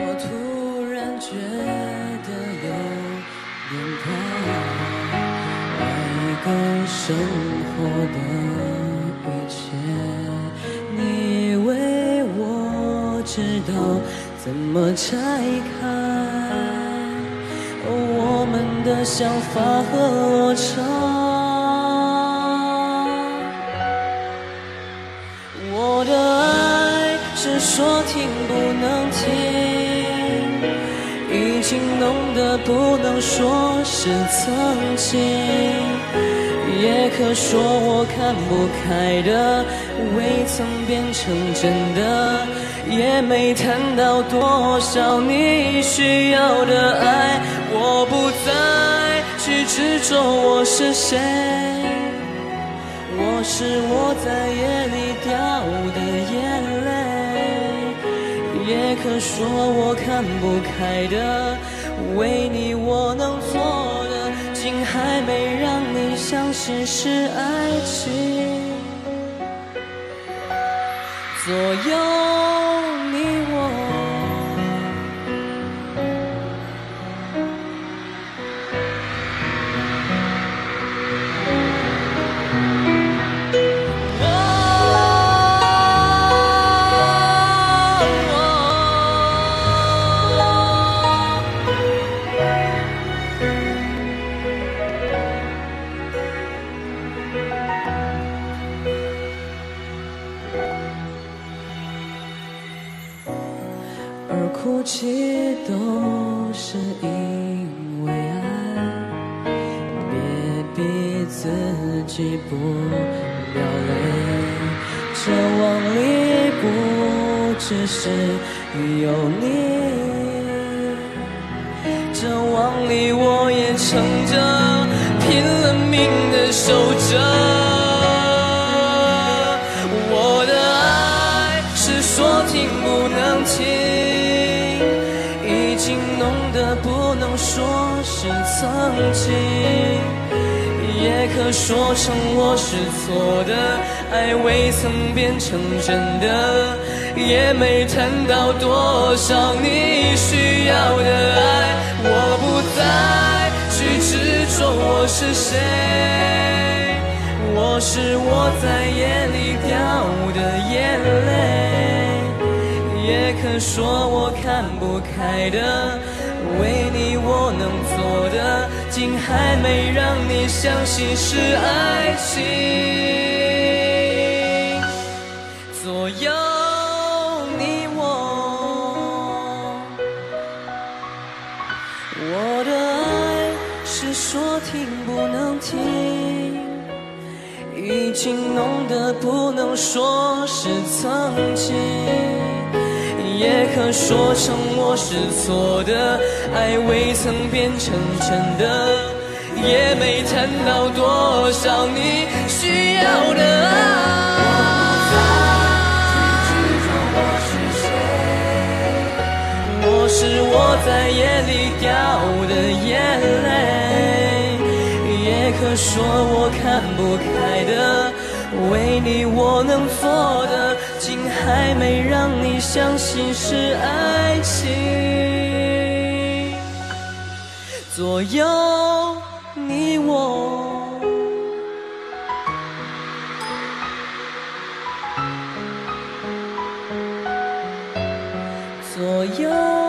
我突然觉得有点怕，爱过生活的一切，你以为我知道怎么拆开我们的想法和落差。我的爱是说停不能停，情浓得不能说是曾经，也可说我看不开的，未曾变成真的，也没谈到多少你需要的爱，我不再去执着我是谁。我是我在夜里掉的眼，可说我看不开的，为你我能做的，竟还没让你相信是爱情，左右哭泣都是因为爱，别逼自己不流泪。这网里不只是有你，这网里我也撑着，拼了命的守着。我的爱是说停不能停，曾经，也可说成我是错的，爱未曾变成真的，也没谈到多少你需要的。爱，我不再去执着我是谁。我是我在夜里掉的眼泪，说我看不开的，为你我能做的，竟还没让你相信是爱情，左右你我。我的爱是说停不能停，已经浓得不能说是曾经，也可说成我是错的，爱未曾变成真的，也没谈到多少你需要的爱。我是我在夜里掉的眼泪，也可说我看不开的，为你我能做的，竟还没让你相信是爱情，左右你我。左右。